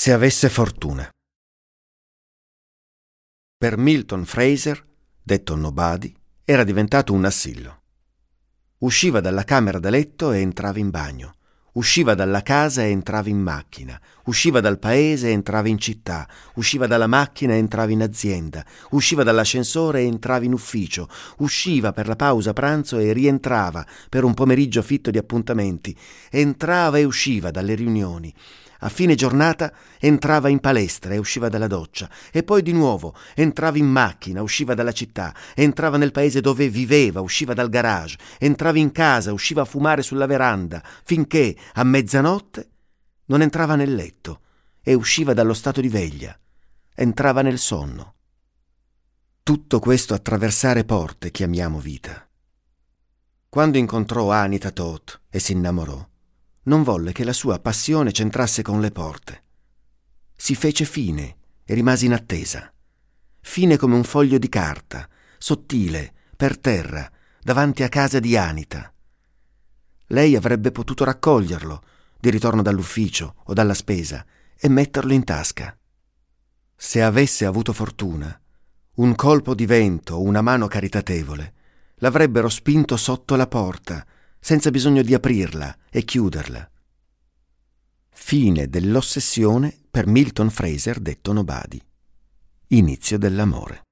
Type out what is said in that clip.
Se avesse fortuna. Per Milton Fraser, detto Nobody, era diventato un assillo. Usciva dalla camera da letto e entrava in bagno. Usciva dalla casa e entrava in macchina, usciva dal paese e entrava in città, usciva dalla macchina e entrava in azienda, usciva dall'ascensore e entrava in ufficio, usciva per la pausa pranzo e rientrava per un pomeriggio fitto di appuntamenti, entrava e usciva dalle riunioni, a fine giornata entrava in palestra e usciva dalla doccia, e poi di nuovo entrava in macchina, usciva dalla città, entrava nel paese dove viveva, usciva dal garage, entrava in casa, usciva a fumare sulla veranda, finché a mezzanotte non entrava nel letto e usciva dallo stato di veglia, entrava nel sonno. Tutto questo attraversare porte chiamiamo vita. Quando incontrò Anita Toth e si innamorò, non volle che la sua passione c'entrasse con le porte. Si fece fine e rimase in attesa. Fine come un foglio di carta, sottile, per terra, davanti a casa di Anita. Lei avrebbe potuto raccoglierlo, di ritorno dall'ufficio o dalla spesa, e metterlo in tasca. Se avesse avuto fortuna, un colpo di vento o una mano caritatevole l'avrebbero spinto sotto la porta senza bisogno di aprirla e chiuderla. Fine dell'ossessione per Milton Fraser detto Nobody. Inizio dell'amore.